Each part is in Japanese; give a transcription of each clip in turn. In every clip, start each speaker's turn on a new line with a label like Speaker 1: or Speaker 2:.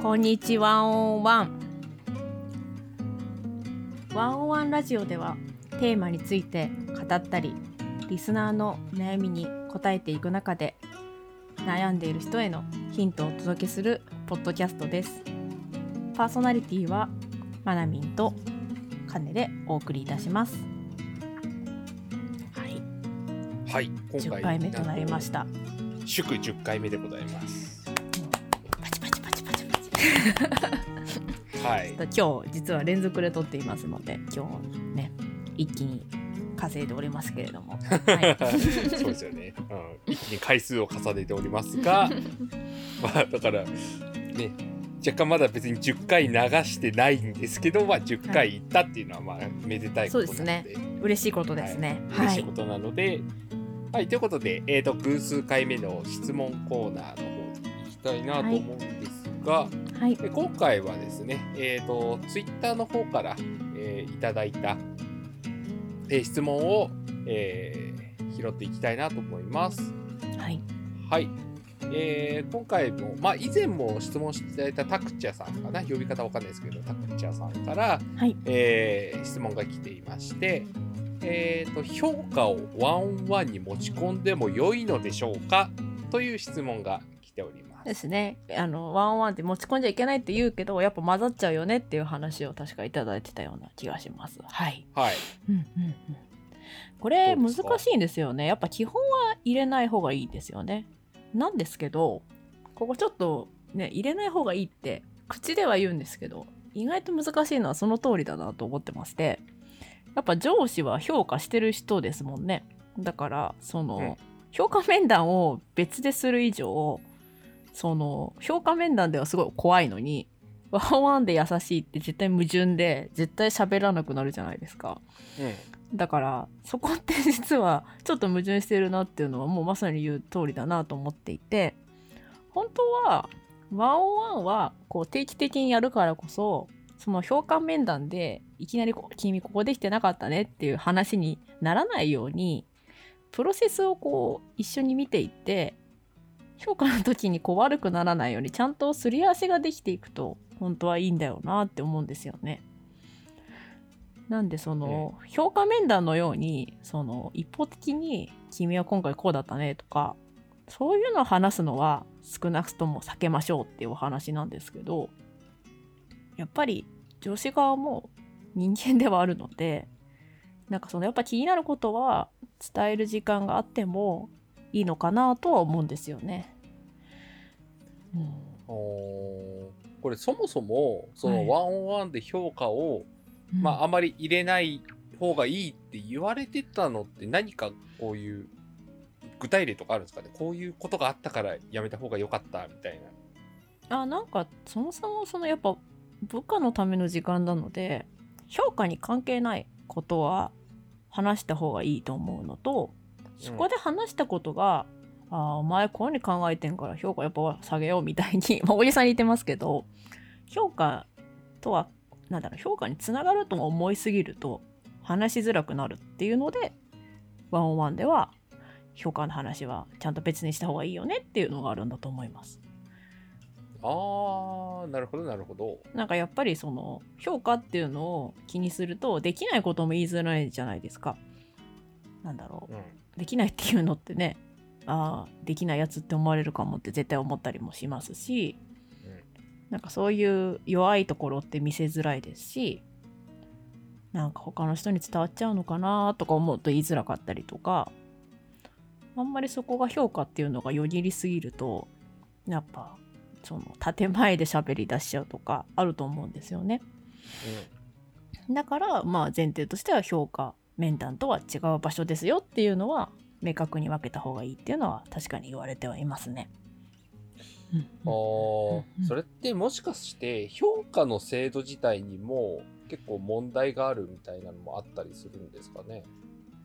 Speaker 1: こんにちはオンワン。ワンオンワンラジオではテーマについて語ったり、リスナーの悩みに答えていく中で悩んでいる人へのヒントをお届けするポッドキャストです。パーソナリティはまなみんとカネでお送りいたします。はい、
Speaker 2: はい、今
Speaker 1: 10
Speaker 2: 回
Speaker 1: 回目となりました。
Speaker 2: 祝10回目でございます。はい。
Speaker 1: 今日実は連続で撮っていますので今日ね一気に稼いでおりますけれども、はい、
Speaker 2: そうですよね、うん。一気に回数を重ねておりますが、まあだからね、若干まだ別に10回流してないんですけど、まあ10回いったっていうのはまあめでたいことなので、
Speaker 1: そうです嬉しいことですね。
Speaker 2: はい、
Speaker 1: はい
Speaker 2: 嬉しいことなので、はい、ということで、えっ、と偶数回目の質問コーナーの方に行きたいなと思うんですが。
Speaker 1: はい
Speaker 2: で今回はですね、えー、とツイッターの方から、えーいただいた、えー質問を、えー拾っていきたいなと思います。
Speaker 1: はい
Speaker 2: はい。えー今回も、まあ、以前も質問していただいたタクチャさんかな、呼び方わかんないですけど、タクチャさんから、
Speaker 1: はい
Speaker 2: えー質問が来ていまして、えーと、評価をワンワンに持ち込んでも良いのでしょうか？という質問が来ております。
Speaker 1: ですね。あのワンワンって持ち込んじゃいけないって言うけどやっぱ混ざっちゃうよねっていう話を確かいただいてたような気がします。はい、
Speaker 2: はい。
Speaker 1: うんうんうん、これ難しいんですよね。やっぱ基本は入れない方がいいですよね。なんですけどここちょっとね入れない方がいいって口では言うんですけど意外と難しいのはその通りだなと思ってましてやっぱ上司は評価してる人ですもんね。だからその、
Speaker 2: うん
Speaker 1: 評価面談を別でする以上その評価面談ではすごい怖いのにワンワンで優しいって絶対矛盾で絶対喋らなくなるじゃないですか。
Speaker 2: うん
Speaker 1: だからそこって実はちょっと矛盾してるなっていうのはもうまさに言う通りだなと思っていて本当はワンワンはこう定期的にやるからこそその評価面談でいきなりこう「君ここできてなかったね」っていう話にならないようにプロセスをこう一緒に見ていって評価の時にこう悪くならないようにちゃんとすり合わせができていくと本当はいいんだよなって思うんですよね。なんでその、評価面談のようにその一方的に「君は今回こうだったね」とかそういうのを話すのは少なくとも避けましょうっていうお話なんですけどやっぱり上司側も人間ではあるのでなんかそのやっぱ気になることは伝える時間があってもいいのかなとは思うんですよね。うん。
Speaker 2: これそもそもそ
Speaker 1: はい。
Speaker 2: のワンオンワンで評価を、まああまり入れない方がいいって言われてたのって何かこういう具体例とかあるんですかね？こういうことがあったからやめた方が良かったみたいな。
Speaker 1: あなんかそもそもそのやっぱ部下のための時間なので評価に関係ないことは話した方がいいと思うのとそこで話したことが、ああお前こういうふうに考えてんから評価やっぱ下げようみたいに、まあ、おじさんに言ってますけど評価とはなんだろう評価につながると思いすぎると話しづらくなるっていうのでワンオンワンでは評価の話はちゃんと別にした方がいいよねっていうのがあるんだと思います。
Speaker 2: あーなるほどなるほど。
Speaker 1: なんかやっぱりその評価っていうのを気にするとできないことも言いづらいじゃないですか。なんだろう
Speaker 2: うん
Speaker 1: できないっていうのってねああできないやつって思われるかもって絶対思ったりもしますしなんかそういう弱いところって見せづらいですしなんか他の人に伝わっちゃうのかなとか思うと言いづらかったりとかあんまりそこが評価っていうのがよぎりすぎるとやっぱその建前で喋り出しちゃうとかあると思うんですよね。だからまあ前提としては評価面談とは違う場所ですよっていうのは明確に分けた方がいいっていうのは確かに言われてはいますね。うん
Speaker 2: あそれってもしかして評価の制度自体にも結構問題があるみたいなのもあったりするんですかね？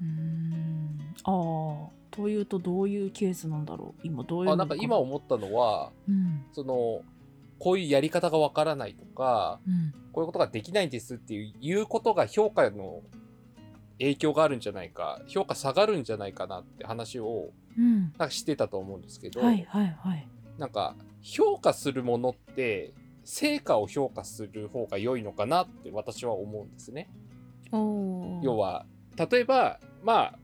Speaker 1: うーん。ああというとどういうケースなんだろう？今どういうの
Speaker 2: あなんか今思ったのは
Speaker 1: うん。
Speaker 2: そのこういうやり方がわからないとか
Speaker 1: うん。
Speaker 2: こういうことができないんですっていう言うことが評価の影響があるんじゃないか評価下がるんじゃないかなって話を
Speaker 1: うん。
Speaker 2: なんかしてたと思うんですけど、
Speaker 1: はいはいはい。
Speaker 2: なんか評価するものって成果を評価する方が良いのかなって私は思うんですね。要は例えばまあ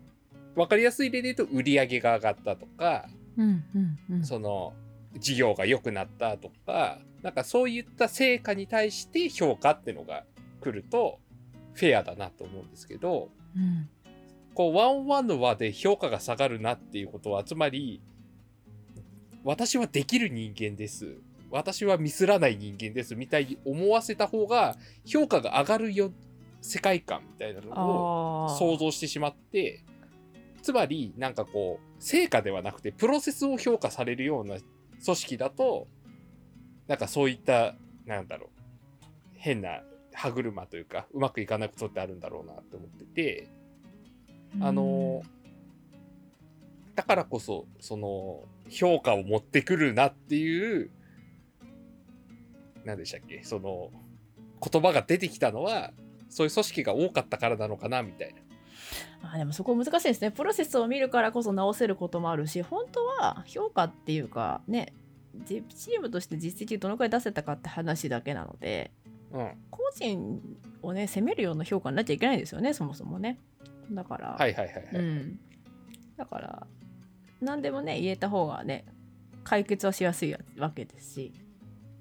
Speaker 2: 分かりやすい例で言うと売り上げが上がったとか
Speaker 1: うんうんうん。
Speaker 2: その事業が良くなったとかなんかそういった成果に対して評価ってのが来るとフェアだなと思うんですけど
Speaker 1: うん。
Speaker 2: こうワンワンの輪で評価が下がるなっていうことはつまり私はできる人間です。私はミスらない人間ですみたいに思わせた方が評価が上がるよ世界観みたいなのを想像してしまってつまりなんかこう成果ではなくてプロセスを評価されるような組織だとなんかそういったなんだろう変な歯車というかうまくいかないことってあるんだろうなって思ってて。あのだからこそその評価を持ってくるなっていう何でしたっけその言葉が出てきたのはそういう組織が多かったからなのかなみたいな。
Speaker 1: あでもそこ難しいですね。プロセスを見るからこそ直せることもあるし本当は評価っていうかねじチームとして実績どのくらい出せたかって話だけなので
Speaker 2: うん、
Speaker 1: 個人をね責めるような評価になっちゃいけないんですよねそもそもね。だから、
Speaker 2: はいはいはいはい。
Speaker 1: うん、だから何でもね言えた方がね解決はしやすいわけですし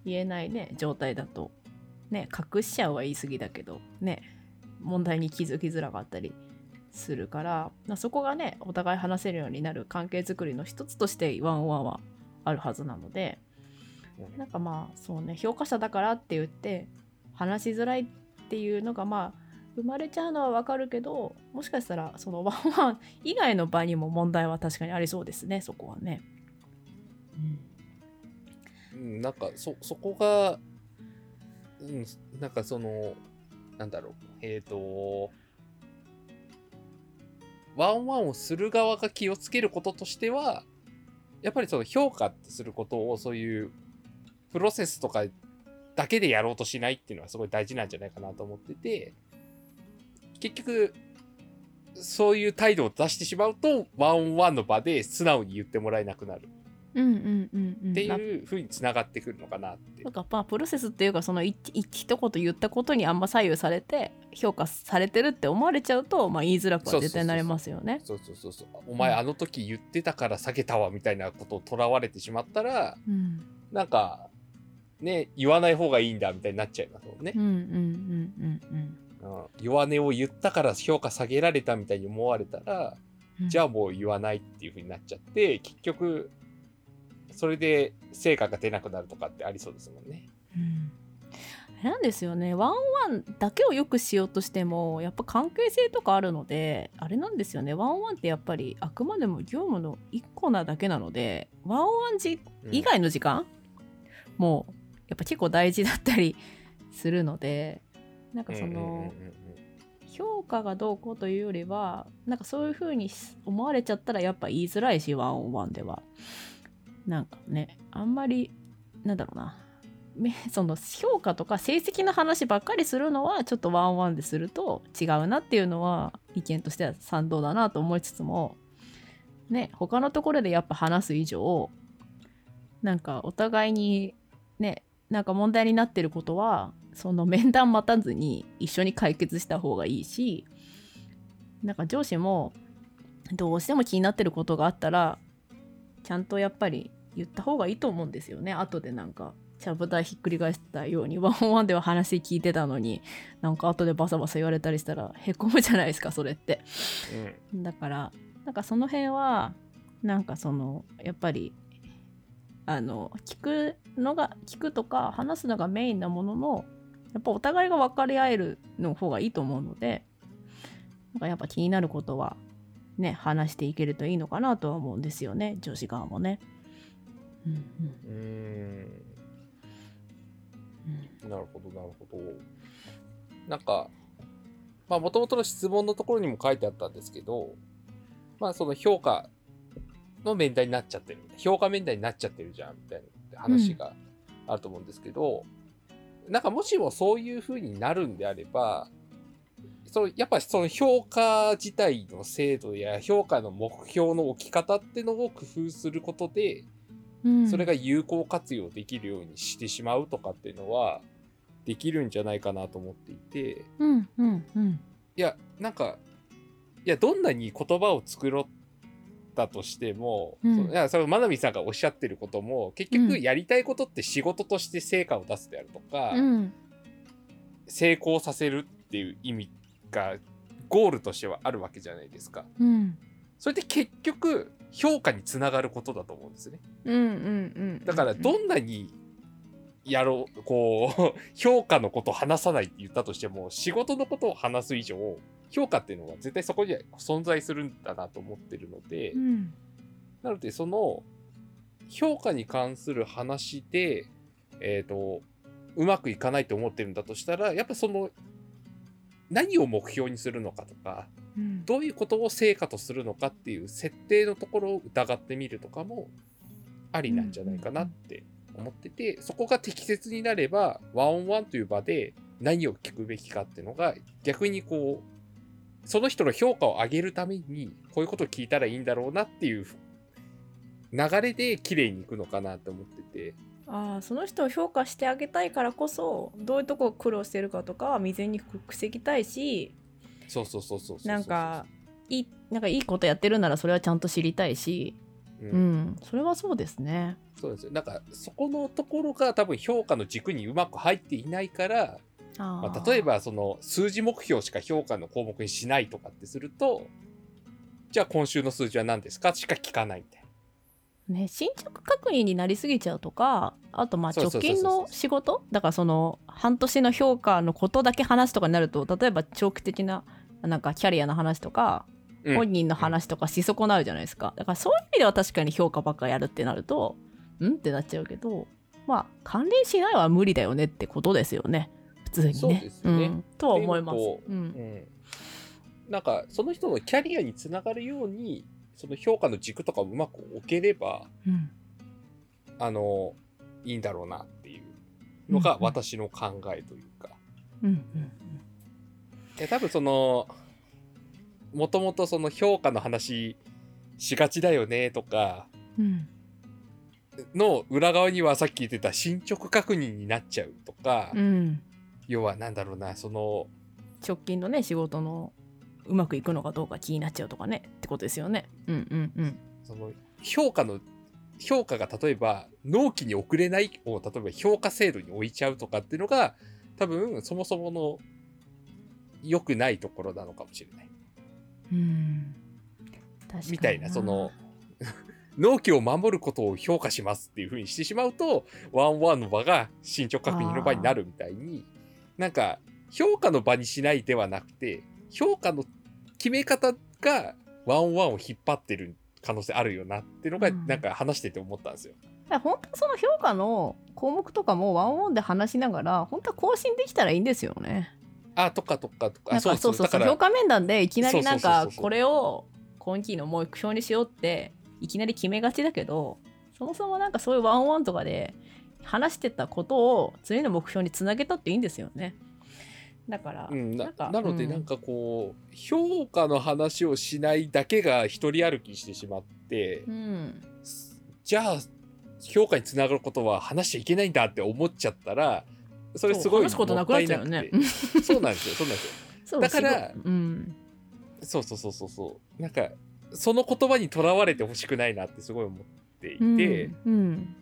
Speaker 1: 言えないね状態だとね隠しちゃうは言い過ぎだけどね問題に気づきづらかったりするからまあそこがねお互い話せるようになる関係づくりの一つとしてワンオワンはあるはずなので
Speaker 2: うん。
Speaker 1: なんかまあそうね評価者だからって言って話しづらいっていうのがまあ生まれちゃうのはわかるけどもしかしたらそのワンワン以外の場にも問題は確かにありそうですねそこはね。
Speaker 2: うん、なんかそそこが、うん、なんかそのなんだろうえっ、とワンワンをする側が気をつけることとしてはやっぱりその評価ってすることをそういうプロセスとかだけでやろうとしないっていうのはすごい大事なんじゃないかなと思ってて結局そういう態度を出してしまうとワンワンの場で素直に言ってもらえなくなる。
Speaker 1: うんうんうんうん。
Speaker 2: って
Speaker 1: まあ
Speaker 2: いう風につながってくるのかなって。
Speaker 1: なんかまあプロセスっていうかその一一一言言ったことにあんま左右されて評価されてるって思われちゃうと、まあ、言いづらくは絶対なりますよね。
Speaker 2: そうそうそうそうお前あの時言ってたから下げたわみたいなことをとらわれてしまったら
Speaker 1: うん。
Speaker 2: なんかね言わない方がいいんだみたいになっちゃいますもんね。
Speaker 1: うん、うんうんうん
Speaker 2: うん。弱音を言ったから評価下げられたみたいに思われたら
Speaker 1: うん。
Speaker 2: じゃあもう言わないっていう風になっちゃって結局それで成果が出なくなるとかってありそうですもんね。
Speaker 1: うん。なんですよね。ワンワンだけをよくしようとしてもやっぱ関係性とかあるのであれなんですよね。ワンワンってやっぱりあくまでも業務の一個なだけなのでワンワン時
Speaker 2: うん
Speaker 1: 以外の時間、もうやっぱ結構大事だったりするのでなんかその、評価がどうこうというよりはなんかそういう風に思われちゃったらやっぱ言いづらいしワンオンワンでは。なんかねあんまりなんだろうな。その評価とか成績の話ばっかりするのはちょっとワンワンですると違うなっていうのは意見としては賛同だなと思いつつもね他のところでやっぱ話す以上なんかお互いになんか問題になってることはその面談待たずに一緒に解決した方がいいしなんか上司もどうしても気になってることがあったらちゃんとやっぱり言った方がいいと思うんですよね。後でなんかちゃぶ台ひっくり返したようにワンワンでは話聞いてたのになんか後でバサバサ言われたりしたらへこむじゃないですかそれって。
Speaker 2: うん。
Speaker 1: だからなんかその辺はなんかそのやっぱりあの聞くのが聞くとか話すのがメインなもののやっぱお互いが分かり合えるの方がいいと思うのでなんかやっぱ気になることはね話していけるといいのかなとは思うんですよね女子側もね。うんうん
Speaker 2: なるほどなるほど。なんかまあもともとの質問のところにも書いてあったんですけどまあその評価の面談になっちゃってる評価面談になっちゃってるじゃんみたいな話があると思うんですけど、なんかもしもそういう風になるんであればそのやっぱその評価自体の制度や評価の目標の置き方ってのを工夫することで
Speaker 1: うん。
Speaker 2: それが有効活用できるようにしてしまうとかっていうのはできるんじゃないかなと思っていて。
Speaker 1: うんうんうん。
Speaker 2: いやなんかいやどんなに言葉を作ろったとしても、
Speaker 1: うん。
Speaker 2: そのいやその真奈美さんがおっしゃってることも結局やりたいことって仕事として成果を出すであるとか、
Speaker 1: うん。
Speaker 2: 成功させるっていう意味がゴールとしてはあるわけじゃないですか。
Speaker 1: うん。
Speaker 2: それって結局評価につながることだと思うんですね。だからどんなにやろうこう 評価のことを話さないって言ったとしても仕事のことを話す以上評価っていうのは絶対そこには存在するんだなと思ってるので、
Speaker 1: うん。
Speaker 2: なのでその評価に関する話でえっ、とうまくいかないと思ってるんだとしたらやっぱその何を目標にするのかとか
Speaker 1: うん。
Speaker 2: どういうことを成果とするのかっていう設定のところを疑ってみるとかもありなんじゃないかなって思ってて、そこが適切になればワンオンワンという場で何を聞くべきかっていうのが逆にこうその人の評価を上げるためにこういうことを聞いたらいいんだろうなっていう流れで綺麗にいくのかなと思ってて。
Speaker 1: ああその人を評価してあげたいからこそどういうとこ苦労してるかとかは未然に防ぎたいし
Speaker 2: そうそうそうそうそうそう。
Speaker 1: なんかいいなんかいいことやってるならそれはちゃんと知りたいし、
Speaker 2: うん。
Speaker 1: うん、それはそうですね。
Speaker 2: そうですよ。なんかそこのところが多分評価の軸にうまく入っていないから
Speaker 1: あ
Speaker 2: まあ、例えばその数字目標しか評価の項目にしないとかってするとじゃあ今週の数字は何ですかしか聞かないみたいな。
Speaker 1: ね、進捗確認になりすぎちゃうとかあとまあ直近の仕事？だからその半年の評価のことだけ話すとかになると例えば長期的ななんかキャリアの話とか、
Speaker 2: うん
Speaker 1: 本人の話とかし損なうじゃないですか。だからそういう意味では確かに評価ばっかやるってなるとんってなっちゃうけどまあ関連しないは無理だよねってことですよね。普通にね。
Speaker 2: そうですよね。
Speaker 1: ん。とは思います。
Speaker 2: う
Speaker 1: うん。
Speaker 2: うん。なんかその人のキャリアにつながるようにその評価の軸とかをうまく置ければ
Speaker 1: うん。
Speaker 2: あのいいんだろうなっていうのが
Speaker 1: うんうん。
Speaker 2: 私の考えというか。
Speaker 1: うんうん
Speaker 2: いや多分そのもともとその評価の話しがちだよねとか
Speaker 1: うん
Speaker 2: の裏側にはさっき言ってた進捗確認になっちゃうとか、
Speaker 1: うん
Speaker 2: 要はなんだろうなその
Speaker 1: 直近のね仕事のうまくいくのかどうか気になっちゃうとかねってことですよね。うんうんうん。
Speaker 2: その評価の評価が例えば納期に遅れないを例えば評価制度に置いちゃうとかっていうのが多分そもそもの良くないところなのかもしれない。
Speaker 1: うん
Speaker 2: みたいなその 納期を守ることを評価しますっていう風にしてしまうとワンワンの場が進捗確認の場になるみたいになんか評価の場にしないではなくて評価の決め方がワンワンを引っ張ってる可能性あるよなっていうのが
Speaker 1: うん
Speaker 2: なんか話してて思ったんですよ。
Speaker 1: 本当はその評価の項目とかもワンオンで話しながら本当は更新できたらいいんですよね。
Speaker 2: あとかとかとか。
Speaker 1: そうそうそう評価面談でいきなりなんかこれを今期の目標にしようっていきなり決めがちだけどそもそもなんかそういうワンオンとかで話してたことを次の目標につなげたっていいんですよね。だから、
Speaker 2: うん、な
Speaker 1: なんか
Speaker 2: なので
Speaker 1: うん。
Speaker 2: なんかこう、評価の話をしないだけが一人歩きしてしまって、
Speaker 1: うん。
Speaker 2: じゃあ評価につながることは話しちゃいけないんだって思っちゃったらそれすごい
Speaker 1: そう話すことなくなっちゃうよ
Speaker 2: そうなんですよそうなんですよ。だから
Speaker 1: うん。
Speaker 2: そうそうそうそうそう。なんかその言葉にとらわれてほしくないなってすごい思っていて、
Speaker 1: うんうん。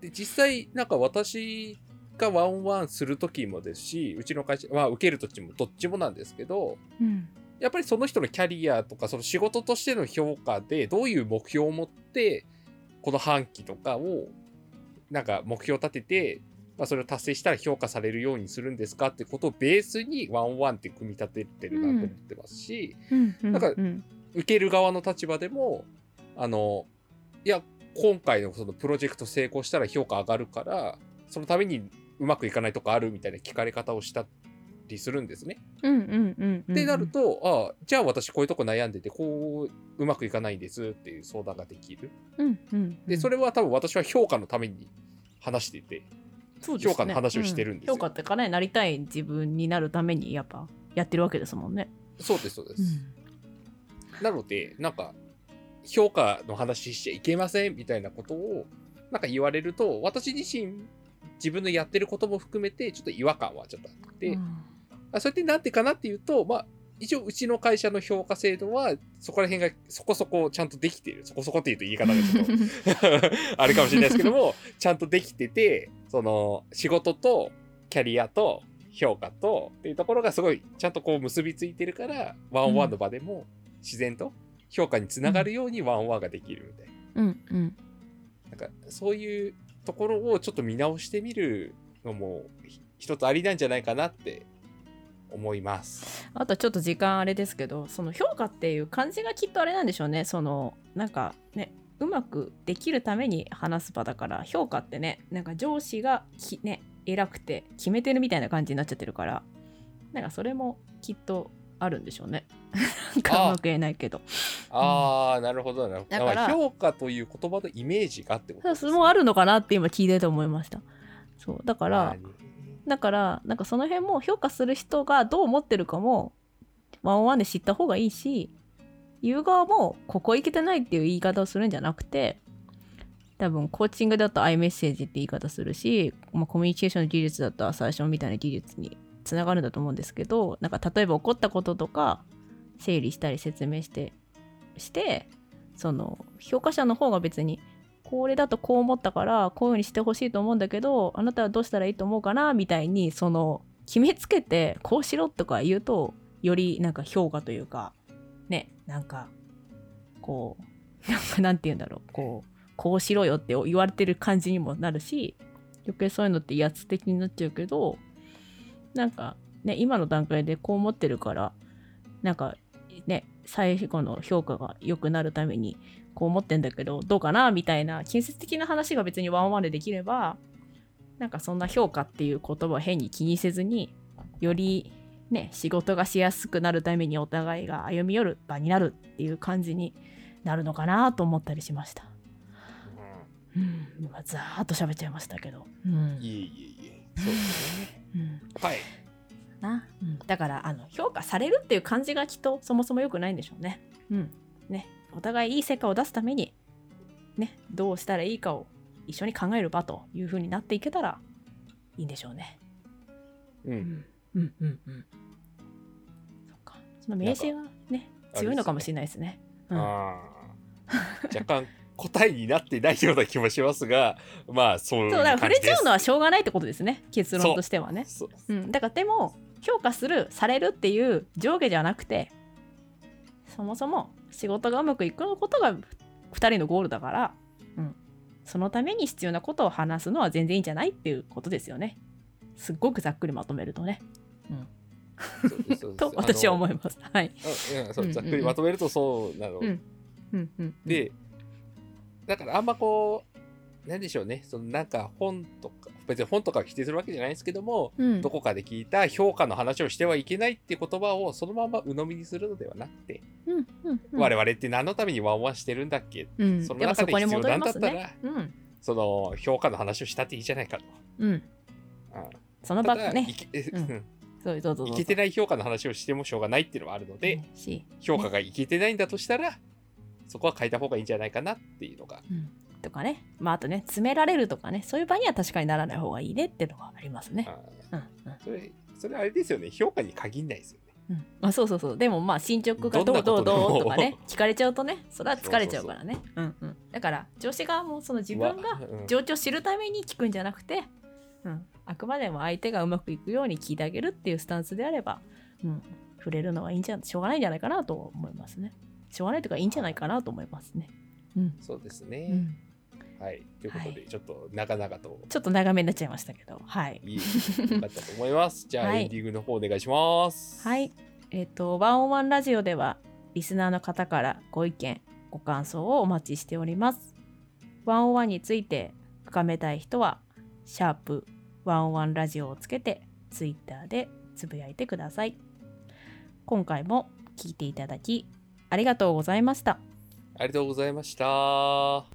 Speaker 2: で実際なんか私がワンワンする時もですしうちの会社は受ける時もどっちもなんですけど
Speaker 1: うん。
Speaker 2: やっぱりその人のキャリアとかその仕事としての評価でどういう目標を持ってこの半期とかをなんか目標を立てて、まあ、それを達成したら評価されるようにするんですかってことをベースにワンワンって組み立ててるなと思ってますし、なんか
Speaker 1: うん
Speaker 2: 受ける側の立場でもあのいや今回のそのプロジェクト成功したら評価上がるからそのためにうまくいかないとこあるみたいな聞かれ方をしたりするんですね。ってなると、ああじゃあ私こういうとこ悩んでてこううまくいかないんですっていう相談ができる。でそれは多分私は評価のために話していて評価の話をしてるんですよ
Speaker 1: う評価ってかねなりたい自分になるためにやっぱやってるわけですもんね。
Speaker 2: そうですそうです。
Speaker 1: うん
Speaker 2: なのでなんか評価の話しちゃいけませんみたいなことをなんか言われると、私自身、自分のやってることも含めて、ちょっと違和感はちょっとあって、
Speaker 1: うん
Speaker 2: あそれってなんてかなっていうと、まあ、一応うちの会社の評価制度は、そこら辺がそこそこちゃんとできている。そこそこっていうと言い方がちょっと あれかもしれないですけども、ちゃんとできてて、その仕事とキャリアと評価とっていうところがすごいちゃんとこう結びついてるから、ワンオンワンの場でも自然と評価につながるようにワンオンワンができるみたいな。
Speaker 1: うんうん
Speaker 2: なんかそういうところをちょっと見直してみるのも一つありなんじゃないかなって思います。
Speaker 1: あとちょっと時間あれですけどその評価っていう感じがきっとあれなんでしょうねそのなんかねうまくできるために話す場だから評価ってねなんか上司がきね偉くて決めてるみたいな感じになっちゃってるからなんかそれもきっとあるんでしょうね。なんかうまく言えないけど。
Speaker 2: ああ、なるほどなるほど。
Speaker 1: だから
Speaker 2: まあ評価という言葉のイメージがってこと
Speaker 1: それもあるのかなって今聞いてて思いました。そうだからだからなんかその辺も評価する人がどう思ってるかもワンオンワンで知った方がいいし言う側もここいけてないっていう言い方をするんじゃなくて多分コーチングだと iMessage って言い方するし、まあ、コミュニケーションの技術だと最初みたいな技術につながるんだと思うんですけどなんか例えば起こったこととか整理したり説明してしてその評価者の方が別にこれだとこう思ったからこういうふうにしてほしいと思うんだけどあなたはどうしたらいいと思うかなみたいにその決めつけてこうしろとか言うとよりなんか評価というかなんかこうなんかなんて言うんだろう。こうこうしろよって言われてる感じにもなるし余計そういうのって威圧的になっちゃうけどなんかね今の段階でこう思ってるからなんかね最後の評価が良くなるためにこう思ってんだけどどうかなみたいな建設的な話が別にワンワンでできればなんかそんな評価っていう言葉を変に気にせずによりね仕事がしやすくなるためにお互いが歩み寄る場になるっていう感じになるのかなと思ったりしました。うん、今ざーっと喋っちゃいましたけど。うん
Speaker 2: うんいえいえいえ。そうですね。
Speaker 1: うん
Speaker 2: はい。
Speaker 1: な、うん、だからあの評価されるっていう感じがきっとそもそも良くないんでしょうね。うん。ね。お互いいい成果を出すために、ね、どうしたらいいかを一緒に考える場という風になっていけたらいいんでしょうね。
Speaker 2: う。
Speaker 1: うんん。うんうんうん。そっか。その名刺がね、強いのかもしれないですね。うん。
Speaker 2: あー若干答えになってないような気もしますが、まあそう
Speaker 1: そう、だから触れちゃうのはしょうがないってことですね。結論としてはね。
Speaker 2: そう
Speaker 1: うん、だからでも評価するされるっていう上下じゃなくてそもそも仕事がうまくいくことが2人のゴールだから、うん、そのために必要なことを話すのは全然いいんじゃないっていうことですよねすっごくざっくりまとめるとね、
Speaker 2: そうですそうです
Speaker 1: と私は思
Speaker 2: い
Speaker 1: います。はい、
Speaker 2: そうざっくりまとめるとそうなの、
Speaker 1: うん。うんうん、
Speaker 2: でだからあんまこうなんでしょうね。そのなんか本とか別に本とかを否定するわけじゃないですけども、
Speaker 1: うん。
Speaker 2: どこかで聞いた評価の話をしてはいけないって言葉をそのまま鵜呑みにするのではなくて、
Speaker 1: うんうんうん。
Speaker 2: 我々って何のためにワンワンしてるんだっけ？
Speaker 1: うん、
Speaker 2: その中で必要なんだったら、
Speaker 1: ね。うん。
Speaker 2: その評価の話をしたっていいじゃないかと。
Speaker 1: うん。
Speaker 2: うん
Speaker 1: その場ね。うんそうどうぞどう。ぞ
Speaker 2: いけてない評価の話をしてもしょうがないっていうのはあるので、
Speaker 1: うんし。
Speaker 2: 評価がいけてないんだとしたら、そこは変えた方がいいんじゃないかなっていうのが、
Speaker 1: うん。とかね。まああとね詰められるとかね。そういう場には確かにならない方がいいねっていうのがありますね。
Speaker 2: あ
Speaker 1: うんうん。
Speaker 2: ーそれそれあれですよね。評価に限んないですよね。
Speaker 1: うん。まあ、そうそうそう。でもまあ進捗がどうどう
Speaker 2: どんなことでも。
Speaker 1: どうとかね。聞かれちゃうとねそれは疲れちゃうからね。うんうん。だから上司側もその自分が
Speaker 2: わうん。
Speaker 1: 状況を知るために聞くんじゃなくて、うん、あくまでも相手がうまくいくように聞いてあげるっていうスタンスであれば、うん、触れるのはいいんじゃしょうがないんじゃないかなと思いますねしょうがないというかいいんじゃないかなと思いますねうん、
Speaker 2: そうです
Speaker 1: う
Speaker 2: ね。
Speaker 1: ん、
Speaker 2: はい。ということで、
Speaker 1: はい
Speaker 2: ちょっと長々と
Speaker 1: ちょっと長めになっちゃいましたけどはい
Speaker 2: いいよかったと思います。じゃあ、
Speaker 1: はい
Speaker 2: エンディングの方お願いします。
Speaker 1: はい。えっ、と、ワンオンワンラジオでは、リスナーの方からご意見、ご感想をお待ちしております。ワンオンワンについて深めたい人は、シャープワンワンラジオをつけて、ツイッターでつぶやいてください。今回も聞いていただき、ありがとうございました。
Speaker 2: ありがとうございました。